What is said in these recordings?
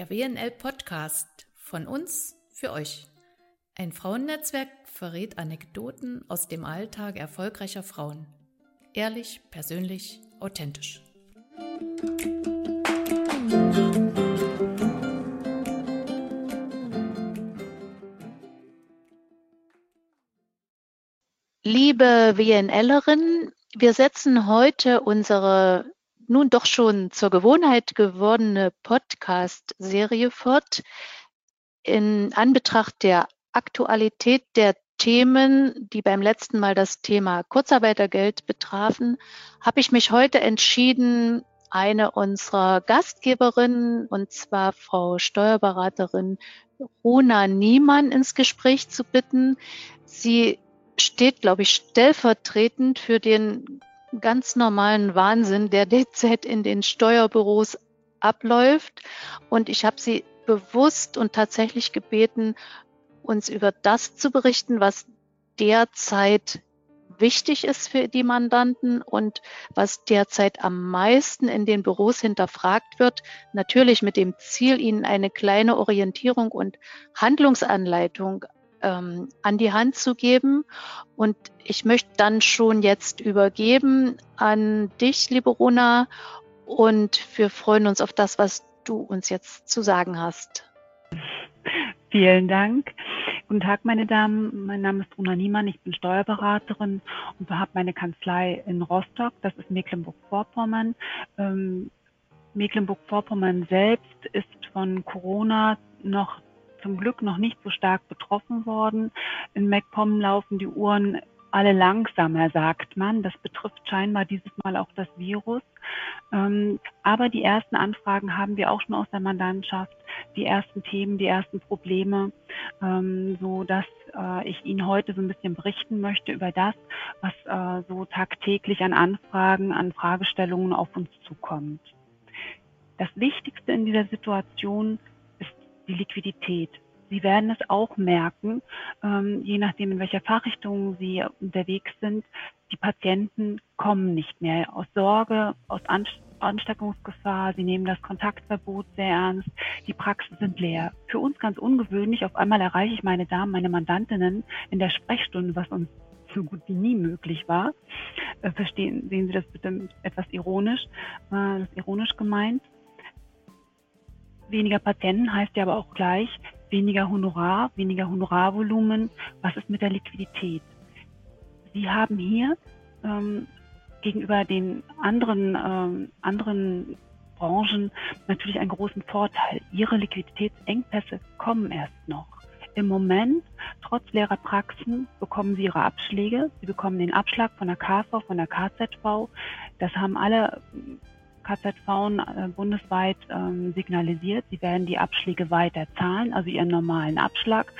der WNL Podcast von uns für euch. Ein Frauennetzwerk verrät Anekdoten aus dem Alltag erfolgreicher Frauen. Ehrlich, persönlich, authentisch. Liebe WNLerin, wir setzen heute unsere nun doch schon zur Gewohnheit gewordene Podcast-Serie fort. In Anbetracht der Aktualität der Themen, die beim letzten Mal das Thema Kurzarbeitergeld betrafen, habe ich mich heute entschieden, eine unserer Gastgeberinnen, und zwar Frau Steuerberaterin Runa Niemann, ins Gespräch zu bitten. Sie steht, glaube ich, stellvertretend für den ganz normalen Wahnsinn, der derzeit in den Steuerbüros abläuft. Und ich habe sie bewusst und tatsächlich gebeten, uns über das zu berichten, was derzeit wichtig ist für die Mandanten und was derzeit am meisten in den Büros hinterfragt wird. Natürlich mit dem Ziel, ihnen eine kleine Orientierung und Handlungsanleitung ähm, an die Hand zu geben. Und ich möchte dann schon jetzt übergeben an dich, liebe Rona. Und wir freuen uns auf das, was du uns jetzt zu sagen hast. Vielen Dank. Guten Tag, meine Damen. Mein Name ist Runa Niemann. Ich bin Steuerberaterin und habe meine Kanzlei in Rostock. Das ist Mecklenburg-Vorpommern. Ähm, Mecklenburg-Vorpommern selbst ist von Corona noch zum Glück noch nicht so stark betroffen worden. In MacPom laufen die Uhren alle langsamer, sagt man. Das betrifft scheinbar dieses Mal auch das Virus. Ähm, aber die ersten Anfragen haben wir auch schon aus der Mandantschaft, die ersten Themen, die ersten Probleme, ähm, so dass äh, ich Ihnen heute so ein bisschen berichten möchte über das, was äh, so tagtäglich an Anfragen, an Fragestellungen auf uns zukommt. Das Wichtigste in dieser Situation die Liquidität. Sie werden es auch merken, ähm, je nachdem, in welcher Fachrichtung Sie unterwegs sind, die Patienten kommen nicht mehr aus Sorge, aus Ansteckungsgefahr. Sie nehmen das Kontaktverbot sehr ernst. Die Praxen sind leer. Für uns ganz ungewöhnlich. Auf einmal erreiche ich meine Damen, meine Mandantinnen in der Sprechstunde, was uns so gut wie nie möglich war. Äh, verstehen, sehen Sie das bitte etwas ironisch, äh, das ist ironisch gemeint. Weniger Patienten heißt ja aber auch gleich weniger Honorar, weniger Honorarvolumen. Was ist mit der Liquidität? Sie haben hier ähm, gegenüber den anderen, ähm, anderen Branchen natürlich einen großen Vorteil. Ihre Liquiditätsengpässe kommen erst noch. Im Moment, trotz leerer Praxen, bekommen Sie Ihre Abschläge. Sie bekommen den Abschlag von der KV, von der KZV. Das haben alle KZV äh, bundesweit ähm, signalisiert, sie werden die Abschläge weiter zahlen, also ihren normalen Abschlag.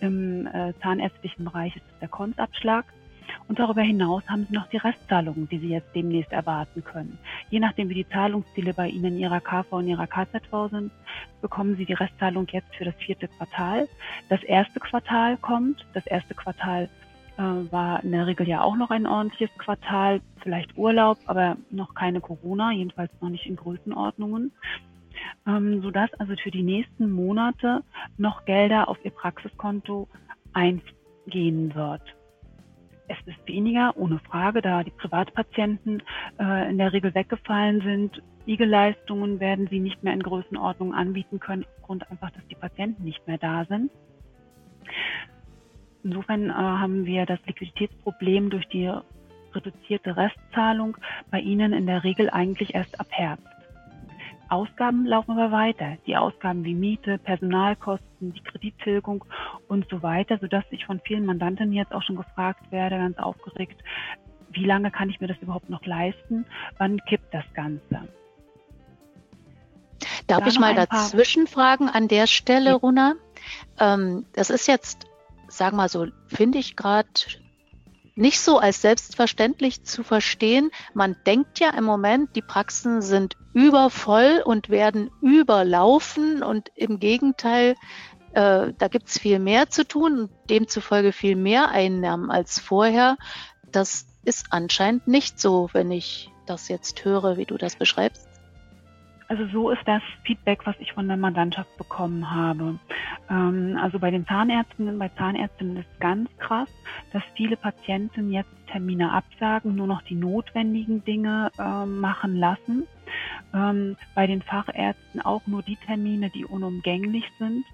Im äh, zahnärztlichen Bereich ist es der Konsabschlag. Und darüber hinaus haben Sie noch die Restzahlungen, die Sie jetzt demnächst erwarten können. Je nachdem, wie die Zahlungsziele bei Ihnen in Ihrer KV und Ihrer KZV sind, bekommen Sie die Restzahlung jetzt für das vierte Quartal. Das erste Quartal kommt. Das erste Quartal war in der Regel ja auch noch ein ordentliches Quartal, vielleicht Urlaub, aber noch keine Corona, jedenfalls noch nicht in Größenordnungen, ähm, sodass also für die nächsten Monate noch Gelder auf Ihr Praxiskonto eingehen wird. Es ist weniger, ohne Frage, da die Privatpatienten äh, in der Regel weggefallen sind. IG-Leistungen werden sie nicht mehr in Größenordnung anbieten können, aufgrund einfach, dass die Patienten nicht mehr da sind. Insofern äh, haben wir das Liquiditätsproblem durch die reduzierte Restzahlung bei Ihnen in der Regel eigentlich erst ab Herbst. Ausgaben laufen aber weiter. Die Ausgaben wie Miete, Personalkosten, die Kredittilgung und so weiter, sodass ich von vielen Mandanten jetzt auch schon gefragt werde, ganz aufgeregt, wie lange kann ich mir das überhaupt noch leisten? Wann kippt das Ganze? Darf da ich mal dazwischen fragen an der Stelle, Runa? Ähm, das ist jetzt sag mal so, finde ich gerade nicht so als selbstverständlich zu verstehen. Man denkt ja im Moment, die Praxen sind übervoll und werden überlaufen und im Gegenteil, äh, da gibt es viel mehr zu tun und demzufolge viel mehr Einnahmen als vorher. Das ist anscheinend nicht so, wenn ich das jetzt höre, wie du das beschreibst. Also so ist das Feedback, was ich von der Mandantschaft bekommen habe. Ähm, also bei den Zahnärztinnen, bei Zahnärztinnen ist ganz krass, dass viele Patienten jetzt Termine absagen, nur noch die notwendigen Dinge äh, machen lassen. Ähm, bei den Fachärzten auch nur die Termine, die unumgänglich sind.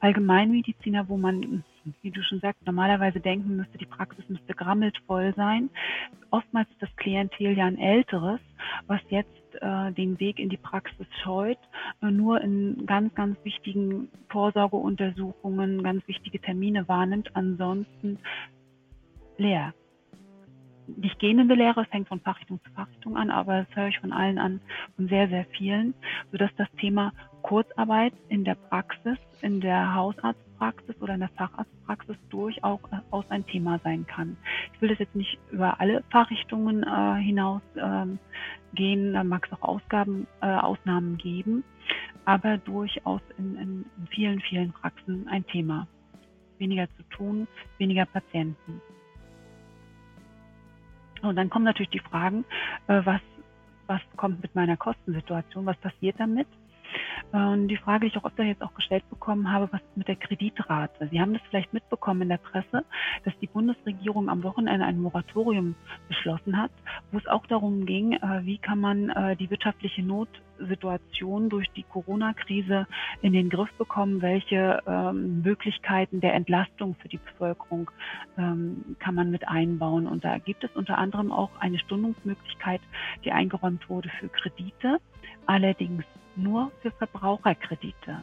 Allgemeinmediziner, wo man, wie du schon sagst, normalerweise denken müsste, die Praxis müsste grammelt voll sein. Oftmals ist das Klientel ja ein älteres, was jetzt äh, den Weg in die Praxis scheut, äh, nur in ganz, ganz wichtigen Vorsorgeuntersuchungen ganz wichtige Termine wahrnimmt, ansonsten leer. Nicht gähnende Lehre, es hängt von Fachrichtung zu Fachrichtung an, aber das höre ich von allen an, von sehr, sehr vielen, sodass das Thema Kurzarbeit in der Praxis, in der Hausarztpraxis oder in der Facharztpraxis durchaus ein Thema sein kann. Ich will das jetzt nicht über alle Fachrichtungen äh, hinaus ähm, da mag es auch Ausgaben, äh, Ausnahmen geben, aber durchaus in, in, in vielen, vielen Praxen ein Thema. Weniger zu tun, weniger Patienten. Und dann kommen natürlich die Fragen, äh, was, was kommt mit meiner Kostensituation, was passiert damit? Und die Frage, die ich auch öfter jetzt auch gestellt bekommen habe, was mit der Kreditrate? Sie haben das vielleicht mitbekommen in der Presse, dass die Bundesregierung am Wochenende ein Moratorium beschlossen hat, wo es auch darum ging, äh, wie kann man äh, die wirtschaftliche Notsituation durch die Corona-Krise in den Griff bekommen, welche ähm, Möglichkeiten der Entlastung für die Bevölkerung ähm, kann man mit einbauen. Und da gibt es unter anderem auch eine Stundungsmöglichkeit, die eingeräumt wurde für Kredite. Allerdings nur für Verbraucherkredite.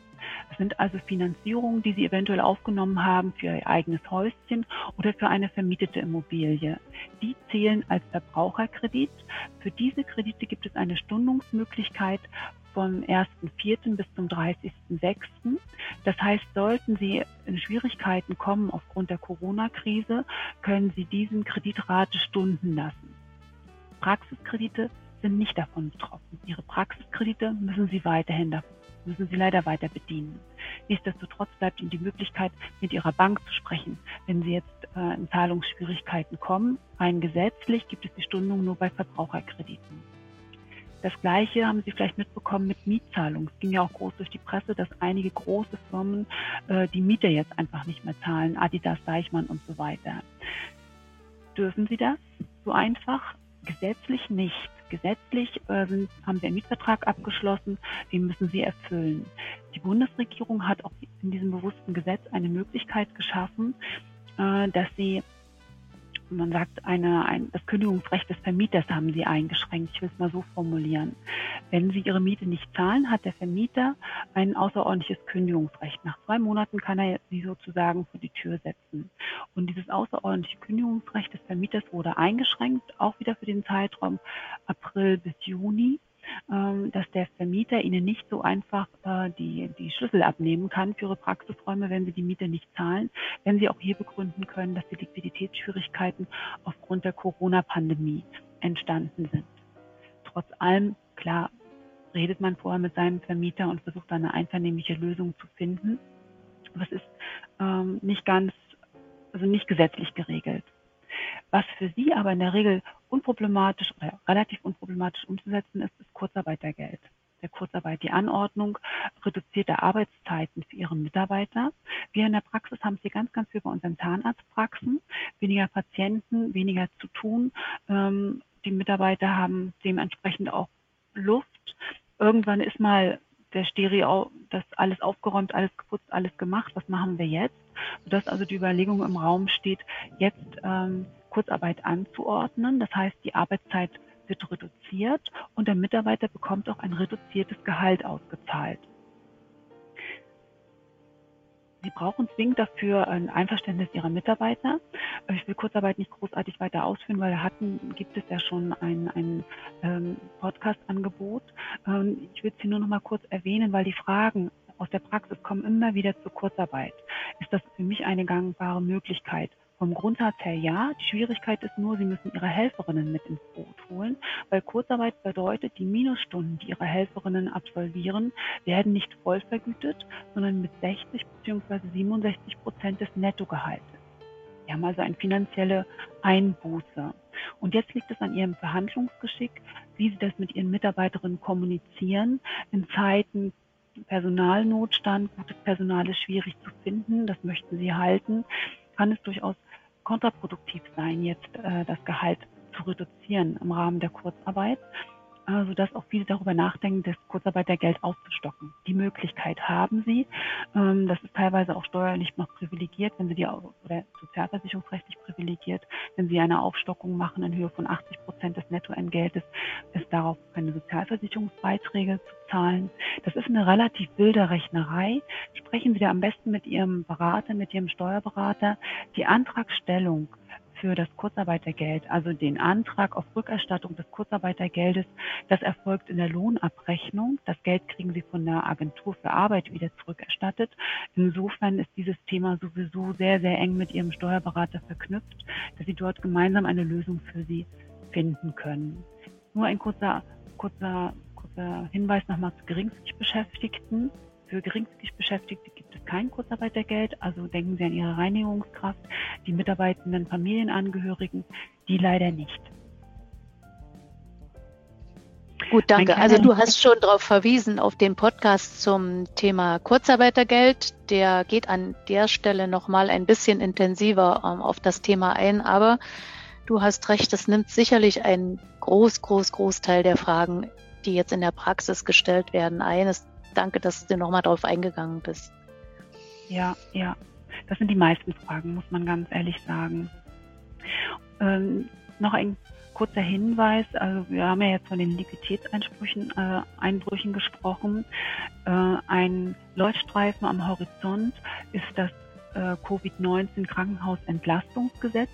Es sind also Finanzierungen, die Sie eventuell aufgenommen haben für Ihr eigenes Häuschen oder für eine vermietete Immobilie. Die zählen als Verbraucherkredit. Für diese Kredite gibt es eine Stundungsmöglichkeit vom 1.4. bis zum 30.6. Das heißt, sollten Sie in Schwierigkeiten kommen aufgrund der Corona-Krise, können Sie diesen Kreditrate stunden lassen. Praxiskredite sind nicht davon betroffen. Ihre Praxiskredite müssen Sie weiterhin, müssen Sie leider weiter bedienen. Nichtsdestotrotz bleibt Ihnen die Möglichkeit, mit Ihrer Bank zu sprechen, wenn Sie jetzt äh, in Zahlungsschwierigkeiten kommen. Rein gesetzlich gibt es die Stundung nur bei Verbraucherkrediten. Das Gleiche haben Sie vielleicht mitbekommen mit Mietzahlungen. Es ging ja auch groß durch die Presse, dass einige große Firmen äh, die Miete jetzt einfach nicht mehr zahlen, Adidas, Deichmann und so weiter. Dürfen Sie das so einfach? Gesetzlich nicht. Gesetzlich äh, haben sie einen Mietvertrag abgeschlossen, den müssen sie erfüllen. Die Bundesregierung hat auch in diesem bewussten Gesetz eine Möglichkeit geschaffen, äh, dass sie man sagt, eine, ein, das Kündigungsrecht des Vermieters haben sie eingeschränkt. Ich will es mal so formulieren. Wenn sie ihre Miete nicht zahlen, hat der Vermieter ein außerordentliches Kündigungsrecht. Nach zwei Monaten kann er sie sozusagen vor die Tür setzen. Und dieses außerordentliche Kündigungsrecht des Vermieters wurde eingeschränkt, auch wieder für den Zeitraum April bis Juni. Ähm, dass der Vermieter ihnen nicht so einfach äh, die, die Schlüssel abnehmen kann für ihre Praxisräume, wenn sie die Miete nicht zahlen, wenn sie auch hier begründen können, dass die Liquiditätsschwierigkeiten aufgrund der Corona-Pandemie entstanden sind. Trotz allem, klar, redet man vorher mit seinem Vermieter und versucht eine einvernehmliche Lösung zu finden. Aber es ist ähm, nicht ganz, also nicht gesetzlich geregelt. Was für sie aber in der Regel unproblematisch oder relativ unproblematisch umzusetzen ist, ist Kurzarbeitergeld. Der Kurzarbeit, die Anordnung reduzierter Arbeitszeiten für ihre Mitarbeiter. Wir in der Praxis haben es hier ganz, ganz viel bei unseren Zahnarztpraxen. Weniger Patienten, weniger zu tun. Ähm, die Mitarbeiter haben dementsprechend auch Luft. Irgendwann ist mal der Stereo, das alles aufgeräumt, alles geputzt, alles gemacht. Was machen wir jetzt? Sodass also die Überlegung im Raum steht, jetzt ähm, Kurzarbeit anzuordnen. Das heißt, die Arbeitszeit wird reduziert und der Mitarbeiter bekommt auch ein reduziertes Gehalt ausgezahlt. Sie brauchen zwingend dafür ein Einverständnis Ihrer Mitarbeiter. Ich will Kurzarbeit nicht großartig weiter ausführen, weil da hatten, gibt es ja schon ein, ein ähm, Podcast-Angebot. Ähm, ich will es hier nur noch mal kurz erwähnen, weil die Fragen aus der Praxis kommen immer wieder zur Kurzarbeit. Ist das für mich eine gangbare Möglichkeit? Vom Grundsatz her ja. Die Schwierigkeit ist nur, Sie müssen Ihre Helferinnen mit ins Boot holen, weil Kurzarbeit bedeutet, die Minusstunden, die Ihre Helferinnen absolvieren, werden nicht voll vergütet, sondern mit 60 bzw. 67 Prozent des Nettogehaltes. Sie haben also eine finanzielle Einbuße. Und jetzt liegt es an Ihrem Verhandlungsgeschick, wie sie das mit ihren Mitarbeiterinnen kommunizieren. In Zeiten Personalnotstand, gutes Personal ist schwierig zu finden, das möchten sie halten, kann es durchaus kontraproduktiv sein, jetzt äh, das Gehalt zu reduzieren im Rahmen der Kurzarbeit sodass auch viele darüber nachdenken, das Kurzarbeitergeld aufzustocken. Die Möglichkeit haben sie. Ähm, das ist teilweise auch steuerlich noch privilegiert, wenn sie die oder sozialversicherungsrechtlich privilegiert, wenn sie eine Aufstockung machen in Höhe von 80 Prozent des Nettoentgeltes, ist darauf keine Sozialversicherungsbeiträge zu zahlen. Das ist eine relativ wilde Rechnerei. Sprechen Sie da am besten mit Ihrem Berater, mit Ihrem Steuerberater. Die Antragstellung für das Kurzarbeitergeld, also den Antrag auf Rückerstattung des Kurzarbeitergeldes, das erfolgt in der Lohnabrechnung. Das Geld kriegen Sie von der Agentur für Arbeit wieder zurückerstattet. Insofern ist dieses Thema sowieso sehr, sehr eng mit Ihrem Steuerberater verknüpft, dass Sie dort gemeinsam eine Lösung für Sie finden können. Nur ein kurzer, kurzer, kurzer Hinweis nochmal zu geringfügig Beschäftigten. Für geringfügig Beschäftigte kein Kurzarbeitergeld, also denken Sie an Ihre Reinigungskraft, die mitarbeitenden Familienangehörigen, die leider nicht. Gut, danke. Also du hast schon darauf verwiesen, auf den Podcast zum Thema Kurzarbeitergeld. Der geht an der Stelle nochmal ein bisschen intensiver ähm, auf das Thema ein. Aber du hast recht, es nimmt sicherlich einen groß, groß, Großteil der Fragen, die jetzt in der Praxis gestellt werden, ein. Es danke, dass du nochmal darauf eingegangen bist. Ja, ja. Das sind die meisten Fragen, muss man ganz ehrlich sagen. Ähm, noch ein kurzer Hinweis, also wir haben ja jetzt von den Liquiditätseinbrüchen äh, Einbrüchen gesprochen. Äh, ein Leuchtstreifen am Horizont ist das äh, Covid-19 Krankenhausentlastungsgesetz,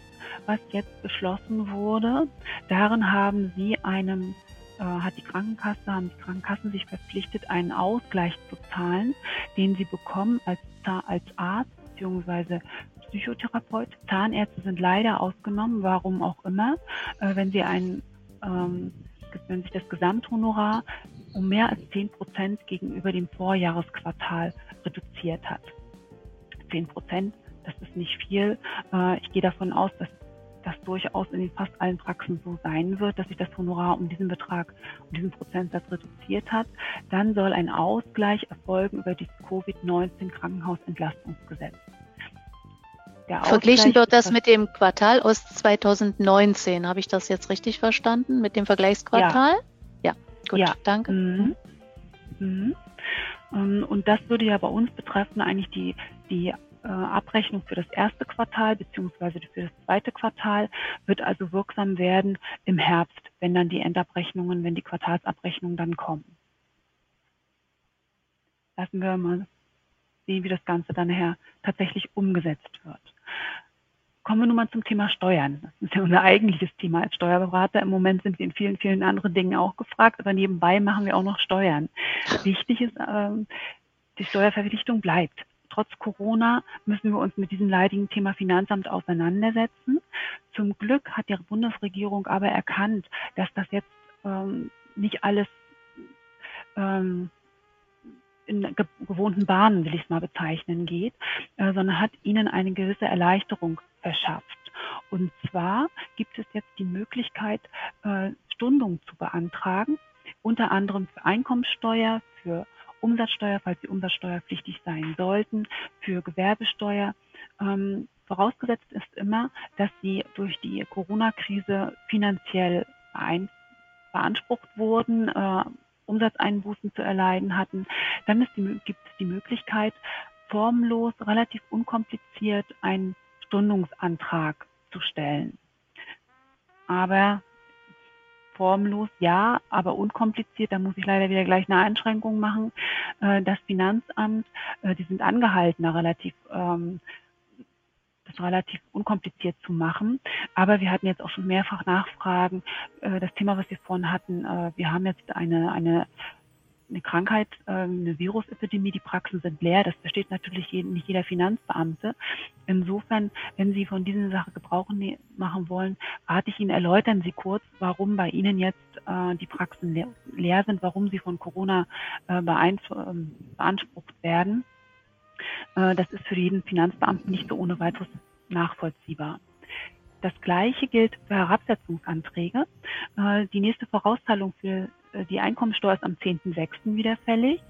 was jetzt beschlossen wurde. Darin haben Sie einem hat die Krankenkasse, haben die Krankenkassen sich verpflichtet, einen Ausgleich zu zahlen, den sie bekommen als, als Arzt bzw. Psychotherapeut. Zahnärzte sind leider ausgenommen, warum auch immer. Äh, wenn sie ein, ähm, wenn sich das Gesamthonorar um mehr als 10 Prozent gegenüber dem Vorjahresquartal reduziert hat. 10 Prozent, das ist nicht viel. Äh, ich gehe davon aus, dass das durchaus in fast allen Praxen so sein wird, dass sich das Honorar um diesen Betrag, um diesen Prozentsatz reduziert hat. Dann soll ein Ausgleich erfolgen über das Covid-19 Krankenhausentlastungsgesetz. Verglichen wird das mit dem Quartal aus 2019. Habe ich das jetzt richtig verstanden? Mit dem Vergleichsquartal? Ja, ja gut, ja. danke. Mhm. Mhm. Ähm, und das würde ja bei uns betreffen eigentlich die, die äh, Abrechnung für das erste Quartal beziehungsweise für das zweite Quartal wird also wirksam werden im Herbst, wenn dann die Endabrechnungen, wenn die Quartalsabrechnungen dann kommen. Lassen wir mal sehen, wie das Ganze dann nachher tatsächlich umgesetzt wird. Kommen wir nun mal zum Thema Steuern. Das ist ja unser eigentliches Thema als Steuerberater. Im Moment sind wir in vielen, vielen anderen Dingen auch gefragt, aber nebenbei machen wir auch noch Steuern. Wichtig ist, ähm, die Steuerverpflichtung bleibt trotz Corona müssen wir uns mit diesem leidigen Thema Finanzamt auseinandersetzen. Zum Glück hat die Bundesregierung aber erkannt, dass das jetzt ähm, nicht alles ähm, in gewohnten Bahnen, will ich es mal bezeichnen, geht, äh, sondern hat ihnen eine gewisse Erleichterung verschafft. Und zwar gibt es jetzt die Möglichkeit, äh, Stundung zu beantragen, unter anderem für Einkommenssteuer, für Umsatzsteuer, falls sie umsatzsteuerpflichtig sein sollten, für Gewerbesteuer. Ähm, vorausgesetzt ist immer, dass sie durch die Corona-Krise finanziell ein, beansprucht wurden, äh, Umsatzeinbußen zu erleiden hatten. Dann die, gibt es die Möglichkeit, formlos, relativ unkompliziert einen Stundungsantrag zu stellen. Aber formlos, ja, aber unkompliziert. Da muss ich leider wieder gleich eine Einschränkung machen. Äh, das Finanzamt, äh, die sind angehalten, da relativ ähm, das relativ unkompliziert zu machen. Aber wir hatten jetzt auch schon mehrfach Nachfragen. Äh, das Thema, was wir vorhin hatten, wir haben jetzt eine, eine eine Krankheit, ähm, eine Virusepidemie, die Praxen sind leer. Das versteht natürlich nicht jeder Finanzbeamte. Insofern, wenn Sie von dieser Sache Gebrauch ne-, machen wollen, rate ich Ihnen, erläutern Sie kurz, warum bei Ihnen jetzt äh, die Praxen leer sind, warum sie von Corona äh, ähm, beansprucht werden. Äh, das ist für jeden Finanzbeamten nicht so ohne weiteres nachvollziehbar. das Gleiche gilt für Herabsetzungsanträge. Die nächste Vorauszahlung für die Einkommensteuer ist am 10.06. wieder fällig.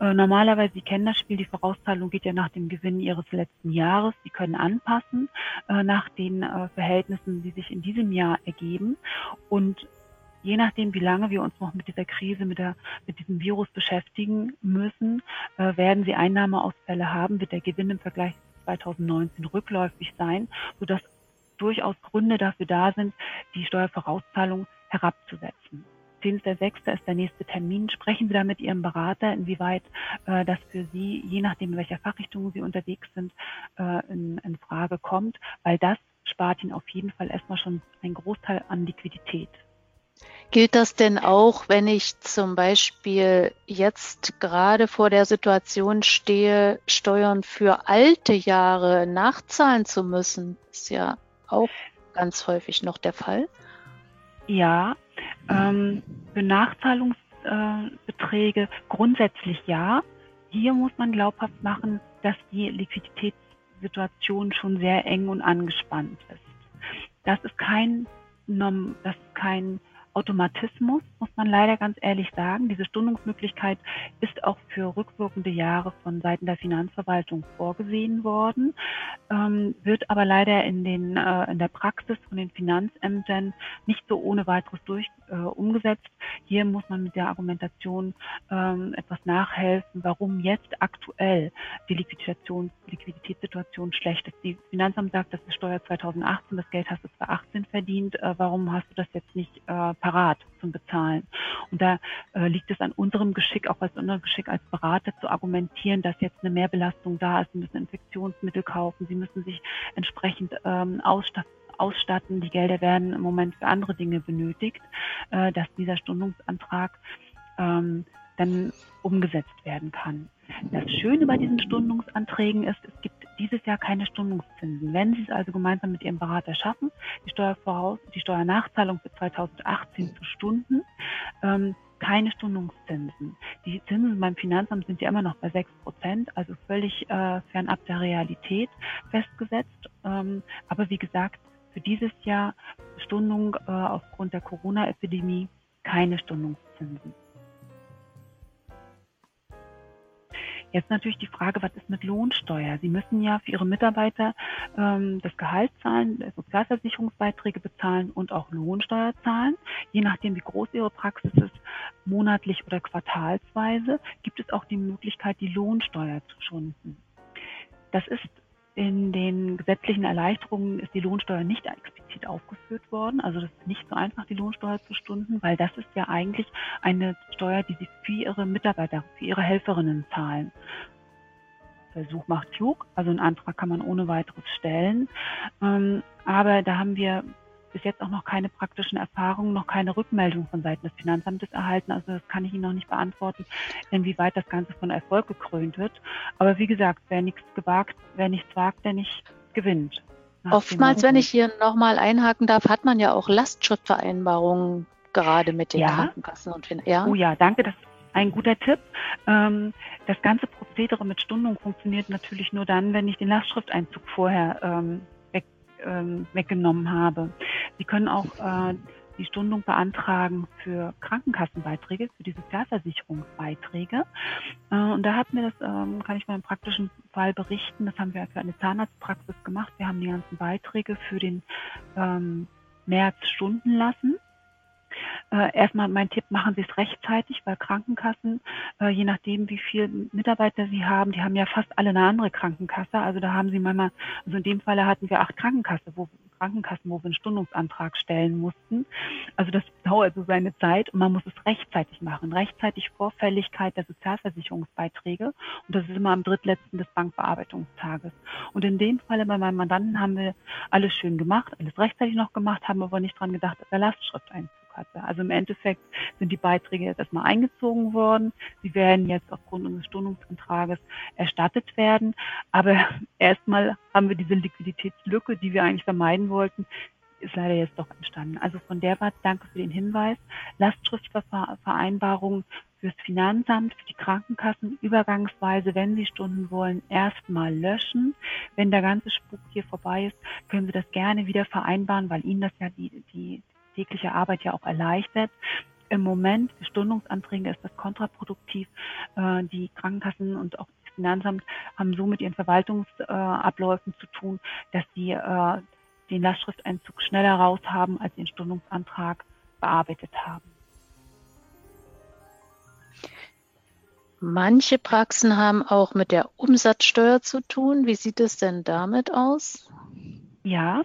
Äh, normalerweise, Sie kennen das Spiel, die Vorauszahlung geht ja nach dem Gewinn Ihres letzten Jahres. Sie können anpassen äh, nach den äh, Verhältnissen, die sich in diesem Jahr ergeben. Und je nachdem, wie lange wir uns noch mit dieser Krise, mit, der, mit diesem Virus beschäftigen müssen, äh, werden Sie Einnahmeausfälle haben, wird der Gewinn im Vergleich zu 2019 rückläufig sein, sodass durchaus Gründe dafür da sind, die Steuervorauszahlung herabzusetzen. 10.06. ist der nächste Termin. Sprechen Sie da mit Ihrem Berater, inwieweit äh, das für Sie, je nachdem, in welcher Fachrichtung Sie unterwegs sind, äh, in, in Frage kommt, weil das spart Ihnen auf jeden Fall erstmal schon einen Großteil an Liquidität. Gilt das denn auch, wenn ich zum Beispiel jetzt gerade vor der Situation stehe, Steuern für alte Jahre nachzahlen zu müssen? Ist ja auch ganz häufig noch der Fall. Ja, ähm, für äh, grundsätzlich ja. Hier muss man glaubhaft machen, dass die Liquiditätssituation schon sehr eng und angespannt ist. Das ist kein, das ist kein Automatismus, muss man leider ganz ehrlich sagen. Diese Stundungsmöglichkeit ist auch für rückwirkende Jahre von Seiten der Finanzverwaltung vorgesehen worden, ähm, wird aber leider in, den, äh, in der Praxis von den Finanzämtern nicht so ohne weiteres durch äh, umgesetzt. Hier muss man mit der Argumentation ähm, etwas nachhelfen, warum jetzt aktuell die Liquiditätssituation schlecht ist. Die Finanzamt sagt, das ist Steuer 2018, das Geld hast du 2018 verdient, äh, warum hast du das jetzt nicht äh, parat zum Bezahlen. Und da äh, liegt es an unserem Geschick, auch als unserem Geschick als Berater zu argumentieren, dass jetzt eine Mehrbelastung da ist. Sie müssen Infektionsmittel kaufen, sie müssen sich entsprechend ähm, ausstatten ausstatten. Die Gelder werden im Moment für andere Dinge benötigt, äh, dass dieser Stundungsantrag ähm, dann umgesetzt werden kann. Das Schöne bei diesen Stundungsanträgen ist, es gibt dieses Jahr keine Stundungszinsen. Wenn Sie es also gemeinsam mit Ihrem Berater schaffen, die, Steuervoraus die Steuernachzahlung für 2018 zu stunden, ähm, keine Stundungszinsen. Die Zinsen beim Finanzamt sind ja immer noch bei 6 Prozent, also völlig äh, fernab der Realität festgesetzt. Ähm, aber wie gesagt, für dieses Jahr Stundung äh, aufgrund der Corona-Epidemie keine Stundungszinsen. Jetzt natürlich die Frage, was ist mit Lohnsteuer? Sie müssen ja für Ihre Mitarbeiter ähm, das Gehalt zahlen, Sozialversicherungsbeiträge bezahlen und auch Lohnsteuer zahlen. Je nachdem, wie groß Ihre Praxis ist, monatlich oder quartalsweise, gibt es auch die Möglichkeit, die Lohnsteuer zu schunden. Das ist in den gesetzlichen Erleichterungen ist die Lohnsteuer nicht explizit aufgeführt worden. Also das ist nicht so einfach, die Lohnsteuer zu stunden, weil das ist ja eigentlich eine Steuer, die Sie für Ihre Mitarbeiter, für Ihre Helferinnen zahlen. Versuch macht klug, also einen Antrag kann man ohne weiteres stellen. Ähm, aber da haben wir bis jetzt auch noch keine praktischen Erfahrungen, noch keine Rückmeldung von Seiten des Finanzamtes erhalten. Also das kann ich Ihnen noch nicht beantworten, inwieweit das Ganze von Erfolg gekrönt wird. Aber wie gesagt, wer nichts gewagt, wer nichts wagt, der nicht gewinnt. Oftmals, wenn ich hier nochmal einhaken darf, hat man ja auch Lastschriftvereinbarungen gerade mit den ja. Krankenkassen und. Ja. Oh ja, danke. Das ist ein guter Tipp. Ähm, das ganze Prozedere mit Stundung funktioniert natürlich nur dann, wenn ich den Lastschrifteinzug vorher ähm, weg, ähm, weggenommen habe. Sie können auch äh, die Stundung beantragen für Krankenkassenbeiträge, für die Sozialversicherungsbeiträge. Äh, und da hatten wir das, ähm, kann ich mal im praktischen Fall berichten, das haben wir für eine Zahnarztpraxis gemacht. Wir haben die ganzen Beiträge für den ähm, März stunden lassen. Äh, erstmal mein Tipp, machen Sie es rechtzeitig, weil Krankenkassen, äh, je nachdem, wie viele Mitarbeiter Sie haben, die haben ja fast alle eine andere Krankenkasse. Also da haben Sie manchmal, also in dem Falle hatten wir acht Krankenkassen, wo, Krankenkassen, wo wir einen Stundungsantrag stellen mussten. Also das dauert so seine Zeit und man muss es rechtzeitig machen. Rechtzeitig Vorfälligkeit der Sozialversicherungsbeiträge. Und das ist immer am drittletzten des Bankbearbeitungstages. Und in dem Falle bei meinem Mandanten haben wir alles schön gemacht, alles rechtzeitig noch gemacht, haben aber nicht dran gedacht, dass er Lastschrift einzieht hatte. Also im Endeffekt sind die Beiträge jetzt erstmal eingezogen worden. Sie werden jetzt aufgrund unseres Stundungsantrages erstattet werden. Aber erstmal haben wir diese Liquiditätslücke, die wir eigentlich vermeiden wollten, ist leider jetzt doch entstanden. Also von der Warte danke für den Hinweis. Lastschriftvereinbarungen fürs Finanzamt, für die Krankenkassen übergangsweise, wenn Sie Stunden wollen, erstmal löschen. Wenn der ganze Spuk hier vorbei ist, können Sie das gerne wieder vereinbaren, weil Ihnen das ja die, die tägliche Arbeit ja auch erleichtert. Im Moment für Stundungsanträge ist das kontraproduktiv. Äh, die Krankenkassen und auch das Finanzamt haben so mit ihren Verwaltungsabläufen zu tun, dass sie äh, den Lastschrifteinzug schneller raus haben, als den Stundungsantrag bearbeitet haben. Manche Praxen haben auch mit der Umsatzsteuer zu tun. Wie sieht es denn damit aus? Ja,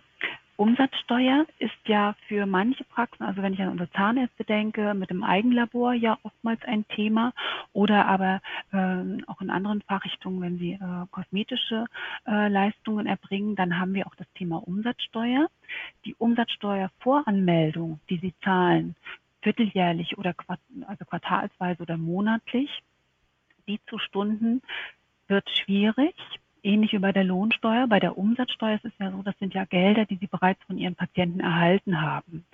Umsatzsteuer ist ja für manche Praxen, also wenn ich an unsere Zahnärzte denke, mit dem Eigenlabor ja oftmals ein Thema oder aber äh, auch in anderen Fachrichtungen, wenn sie äh, kosmetische äh, Leistungen erbringen, dann haben wir auch das Thema Umsatzsteuer. Die Umsatzsteuervoranmeldung, die sie zahlen, vierteljährlich oder quart also quartalsweise oder monatlich, die zu Stunden wird schwierig ähnlich wie bei der Lohnsteuer. Bei der Umsatzsteuer ist es ja so, das sind ja Gelder, die Sie bereits von Ihren Patienten erhalten haben.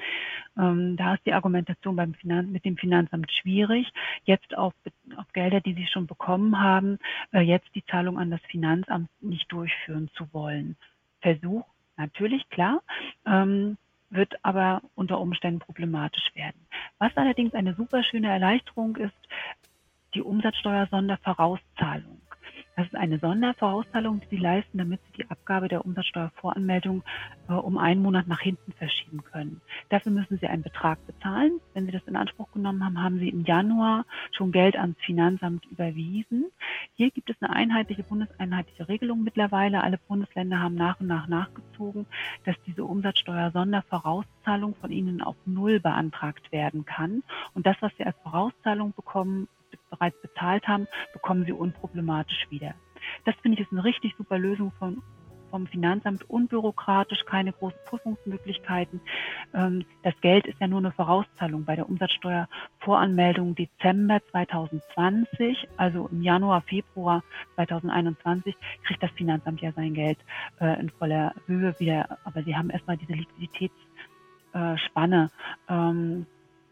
Ähm, da ist die Argumentation beim Finanz mit dem Finanzamt schwierig. Jetzt auf, auf Gelder, die Sie schon bekommen haben, äh, jetzt die Zahlung an das Finanzamt nicht durchführen zu wollen. Versuch, natürlich, klar. Ähm, wird aber unter Umständen problematisch werden. Was allerdings eine super schöne Erleichterung ist, die Umsatzsteuer-Sondervorauszahlung. Das ist eine Sondervorauszahlung, die Sie leisten, damit Sie die Abgabe der Umsatzsteuervoranmeldung äh, um einen Monat nach hinten verschieben können. Dafür müssen Sie einen Betrag bezahlen. Wenn Sie das in Anspruch genommen haben, haben Sie im Januar schon Geld ans Finanzamt überwiesen. Hier gibt es eine einheitliche, bundeseinheitliche Regelung mittlerweile. Alle Bundesländer haben nach und nach nachgezogen, dass diese Umsatzsteuer-Sondervorauszahlung von Ihnen auf Null beantragt werden kann. Und das, was Sie als Vorauszahlung bekommen, bereits bezahlt haben, bekommen sie unproblematisch wieder. Das finde ich ist eine richtig super Lösung von, vom Finanzamt, unbürokratisch, keine großen Prüfungsmöglichkeiten. Ähm, das Geld ist ja nur eine Vorauszahlung bei der Umsatzsteuervoranmeldung Dezember 2020, also im Januar, Februar 2021 kriegt das Finanzamt ja sein Geld äh, in voller Höhe wieder. Aber sie haben erstmal diese Liquiditätsspanne ähm,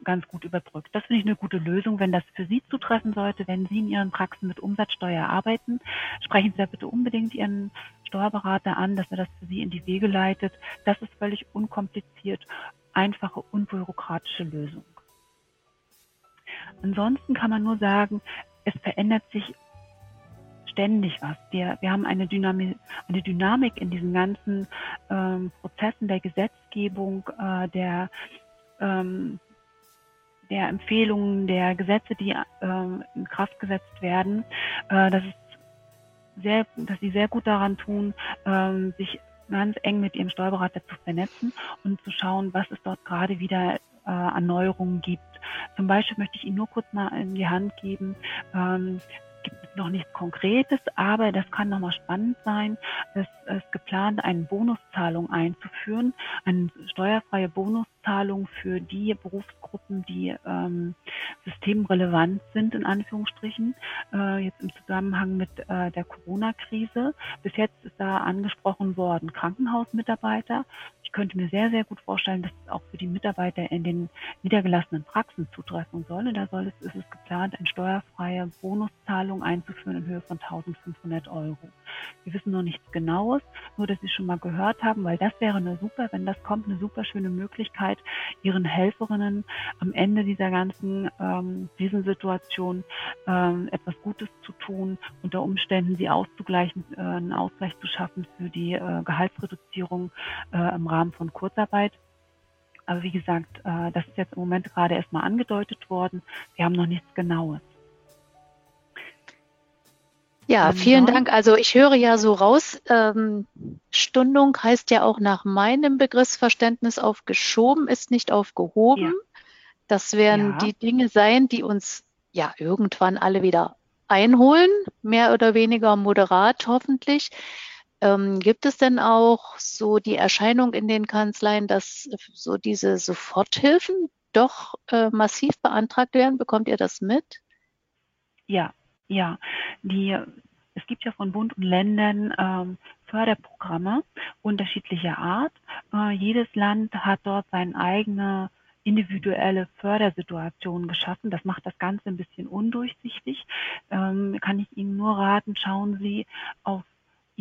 ganz gut überbrückt. Das finde ich eine gute Lösung. Wenn das für Sie zutreffen sollte, wenn Sie in Ihren Praxen mit Umsatzsteuer arbeiten, sprechen Sie da bitte unbedingt Ihren Steuerberater an, dass er das für Sie in die Wege leitet. Das ist völlig unkompliziert, einfache, unbürokratische Lösung. Ansonsten kann man nur sagen, es verändert sich ständig was. Wir, wir haben eine Dynamik, eine Dynamik in diesen ganzen ähm, Prozessen der Gesetzgebung, äh, der ähm, der Empfehlungen, der Gesetze, die äh, in Kraft gesetzt werden, äh, dass, sehr, dass sie sehr gut daran tun, äh, sich ganz eng mit ihrem Steuerberater zu vernetzen und zu schauen, was es dort gerade wieder äh, an Neuerungen gibt. Zum Beispiel möchte ich Ihnen nur kurz mal in die Hand geben, ähm, gibt noch nichts Konkretes, aber das kann nochmal spannend sein. Es ist geplant, eine Bonuszahlung einzuführen, eine steuerfreie Bonuszahlung für die Berufsgruppen, die ähm, systemrelevant sind, in Anführungsstrichen, äh, jetzt im Zusammenhang mit äh, der Corona-Krise. Bis jetzt ist da angesprochen worden Krankenhausmitarbeiter, ich könnte mir sehr, sehr gut vorstellen, dass es auch für die Mitarbeiter in den niedergelassenen Praxen zutreffen soll. Und da soll es, ist es geplant, eine steuerfreie Bonuszahlung einzuführen in Höhe von 1500 Euro. Wir wissen noch nichts Genaues, nur dass Sie schon mal gehört haben, weil das wäre eine super, wenn das kommt, eine super schöne Möglichkeit, Ihren Helferinnen am Ende dieser ganzen ähm, Krisensituation ähm, etwas Gutes zu tun, unter Umständen sie auszugleichen, äh, einen Ausgleich zu schaffen für die äh, Gehaltsreduzierung äh, im Rahmen Rahmen von Kurzarbeit. Aber wie gesagt, äh, das ist jetzt im Moment gerade erstmal angedeutet worden. Wir haben noch nichts Genaues. Ja, vielen Dank. Also ich höre ja so raus, ähm, Stundung heißt ja auch nach meinem Begriffsverständnis aufgeschoben, ist nicht aufgehoben. Ja. Das werden ja. die Dinge sein, die uns ja irgendwann alle wieder einholen, mehr oder weniger moderat hoffentlich. Ähm, gibt es denn auch so die Erscheinung in den Kanzleien, dass so diese Soforthilfen doch äh, massiv beantragt werden? Bekommt ihr das mit? Ja, ja. Die, es gibt ja von Bund und Ländern ähm, Förderprogramme unterschiedlicher Art. Äh, jedes Land hat dort seine eigene individuelle Fördersituationen geschaffen. Das macht das Ganze ein bisschen undurchsichtig. Ähm, kann ich Ihnen nur raten, schauen Sie auf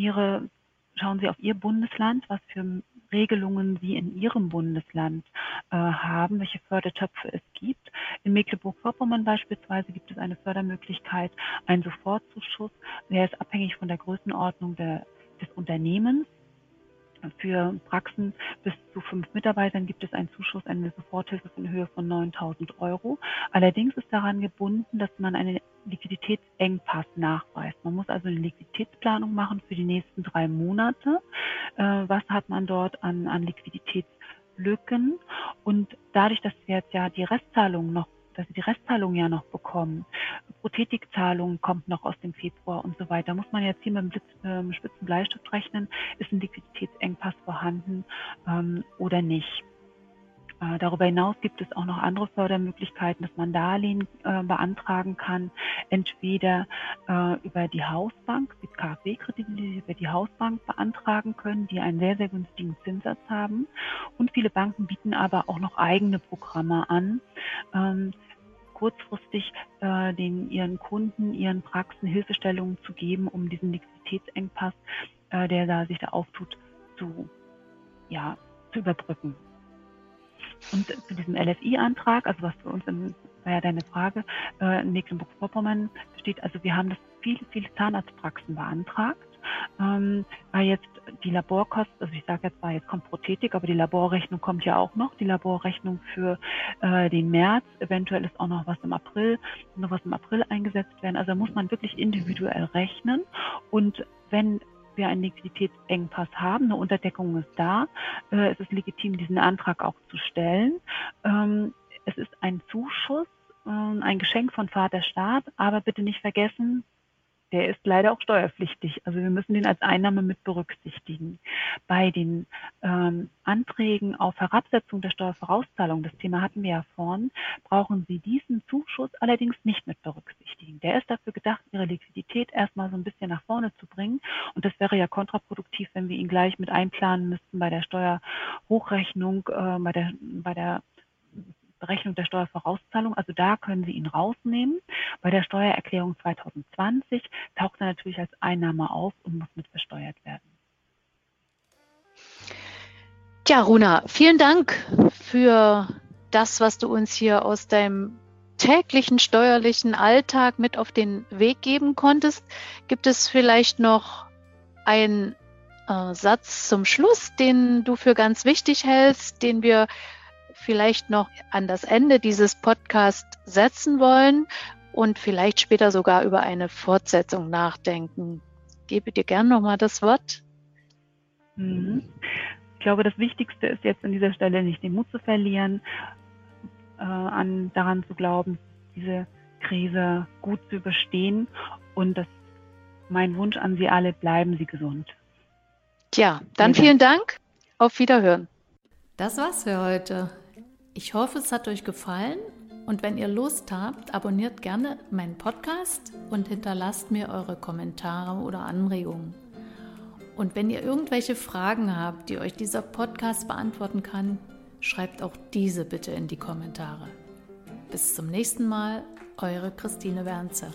Ihre, schauen Sie auf Ihr Bundesland, was für Regelungen Sie in Ihrem Bundesland äh, haben, welche Fördertöpfe es gibt. In Mecklenburg-Vorpommern beispielsweise gibt es eine Fördermöglichkeit, einen Sofortzuschuss. Der ist abhängig von der Größenordnung der, des Unternehmens. Für Praxen bis zu fünf Mitarbeitern gibt es einen Zuschuss, eine Soforthilfe in Höhe von 9000 Euro. Allerdings ist daran gebunden, dass man einen Liquiditätsengpass nachweist. Man muss also eine Liquiditätsplanung machen für die nächsten drei Monate. Äh, was hat man dort an, an Liquiditätslücken? Und dadurch, dass wir jetzt ja die Restzahlungen noch dass die Restzahlung ja noch bekommen. Prothetikzahlung kommt noch aus dem Februar und so weiter. Muss man jetzt hier mit dem äh, spitzen Bleistift rechnen, ist ein Liquiditätsengpass vorhanden ähm, oder nicht. Äh, darüber hinaus gibt es auch noch andere Fördermöglichkeiten, dass man Darlehen äh, beantragen kann, entweder äh, über die Hausbank, die KfW-Kredite, die Sie über die Hausbank beantragen können, die einen sehr, sehr günstigen Zinssatz haben. Und viele Banken bieten aber auch noch eigene Programme an. Ähm, kurzfristig äh, den ihren Kunden, ihren Praxen Hilfestellungen zu geben, um diesen Liquiditätsengpass, äh, der da sich da auftut, zu, ja, zu überbrücken. Und zu diesem LFI-Antrag, also was für uns, in, war ja deine Frage, äh, in Mecklenburg-Vorpommern besteht, also wir haben das viele, viele Zahnarztpraxen beantragt. Ähm, weil jetzt die Laborkosten, also ich sage jetzt mal, jetzt kommt Prothetik, aber die Laborrechnung kommt ja auch noch, die Laborrechnung für äh, den März, eventuell ist auch noch was im April, noch was im April eingesetzt werden. Also da muss man wirklich individuell rechnen. Und wenn wir einen Liquiditätsengpass haben, eine Unterdeckung ist da, äh, es ist legitim, diesen Antrag auch zu stellen. Ähm, es ist ein Zuschuss, äh, ein Geschenk von Vater Staat, aber bitte nicht vergessen, der ist leider auch steuerpflichtig. Also wir müssen den als Einnahme mit berücksichtigen. Bei den ähm, Anträgen auf Herabsetzung der Steuervorauszahlung, das Thema hatten wir ja vorhin, brauchen Sie diesen Zuschuss allerdings nicht mit berücksichtigen. Der ist dafür gedacht, Ihre Liquidität erstmal so ein bisschen nach vorne zu bringen. Und das wäre ja kontraproduktiv, wenn wir ihn gleich mit einplanen müssten bei der Steuerhochrechnung, äh, bei der, bei der Berechnung der Steuervorauszahlung. Also da können Sie ihn rausnehmen. Bei der Steuererklärung 2020 taucht er natürlich als Einnahme auf und muss mit versteuert werden. Tja, Runa, vielen Dank für das, was du uns hier aus deinem täglichen steuerlichen Alltag mit auf den Weg geben konntest. Gibt es vielleicht noch einen äh, Satz zum Schluss, den du für ganz wichtig hältst, den wir vielleicht noch an das Ende dieses Podcasts setzen wollen und vielleicht später sogar über eine Fortsetzung nachdenken. Ich gebe dir gern nochmal das Wort. Mhm. Ich glaube, das Wichtigste ist jetzt an dieser Stelle nicht den Mut zu verlieren, äh, an, daran zu glauben, diese Krise gut zu überstehen und das mein Wunsch an Sie alle, bleiben Sie gesund. Tja, dann vielen Dank. Auf Wiederhören. Das war's für heute. Ich hoffe, es hat euch gefallen und wenn ihr Lust habt, abonniert gerne meinen Podcast und hinterlasst mir eure Kommentare oder Anregungen. Und wenn ihr irgendwelche Fragen habt, die euch dieser Podcast beantworten kann, schreibt auch diese bitte in die Kommentare. Bis zum nächsten Mal, eure Christine Wernzer.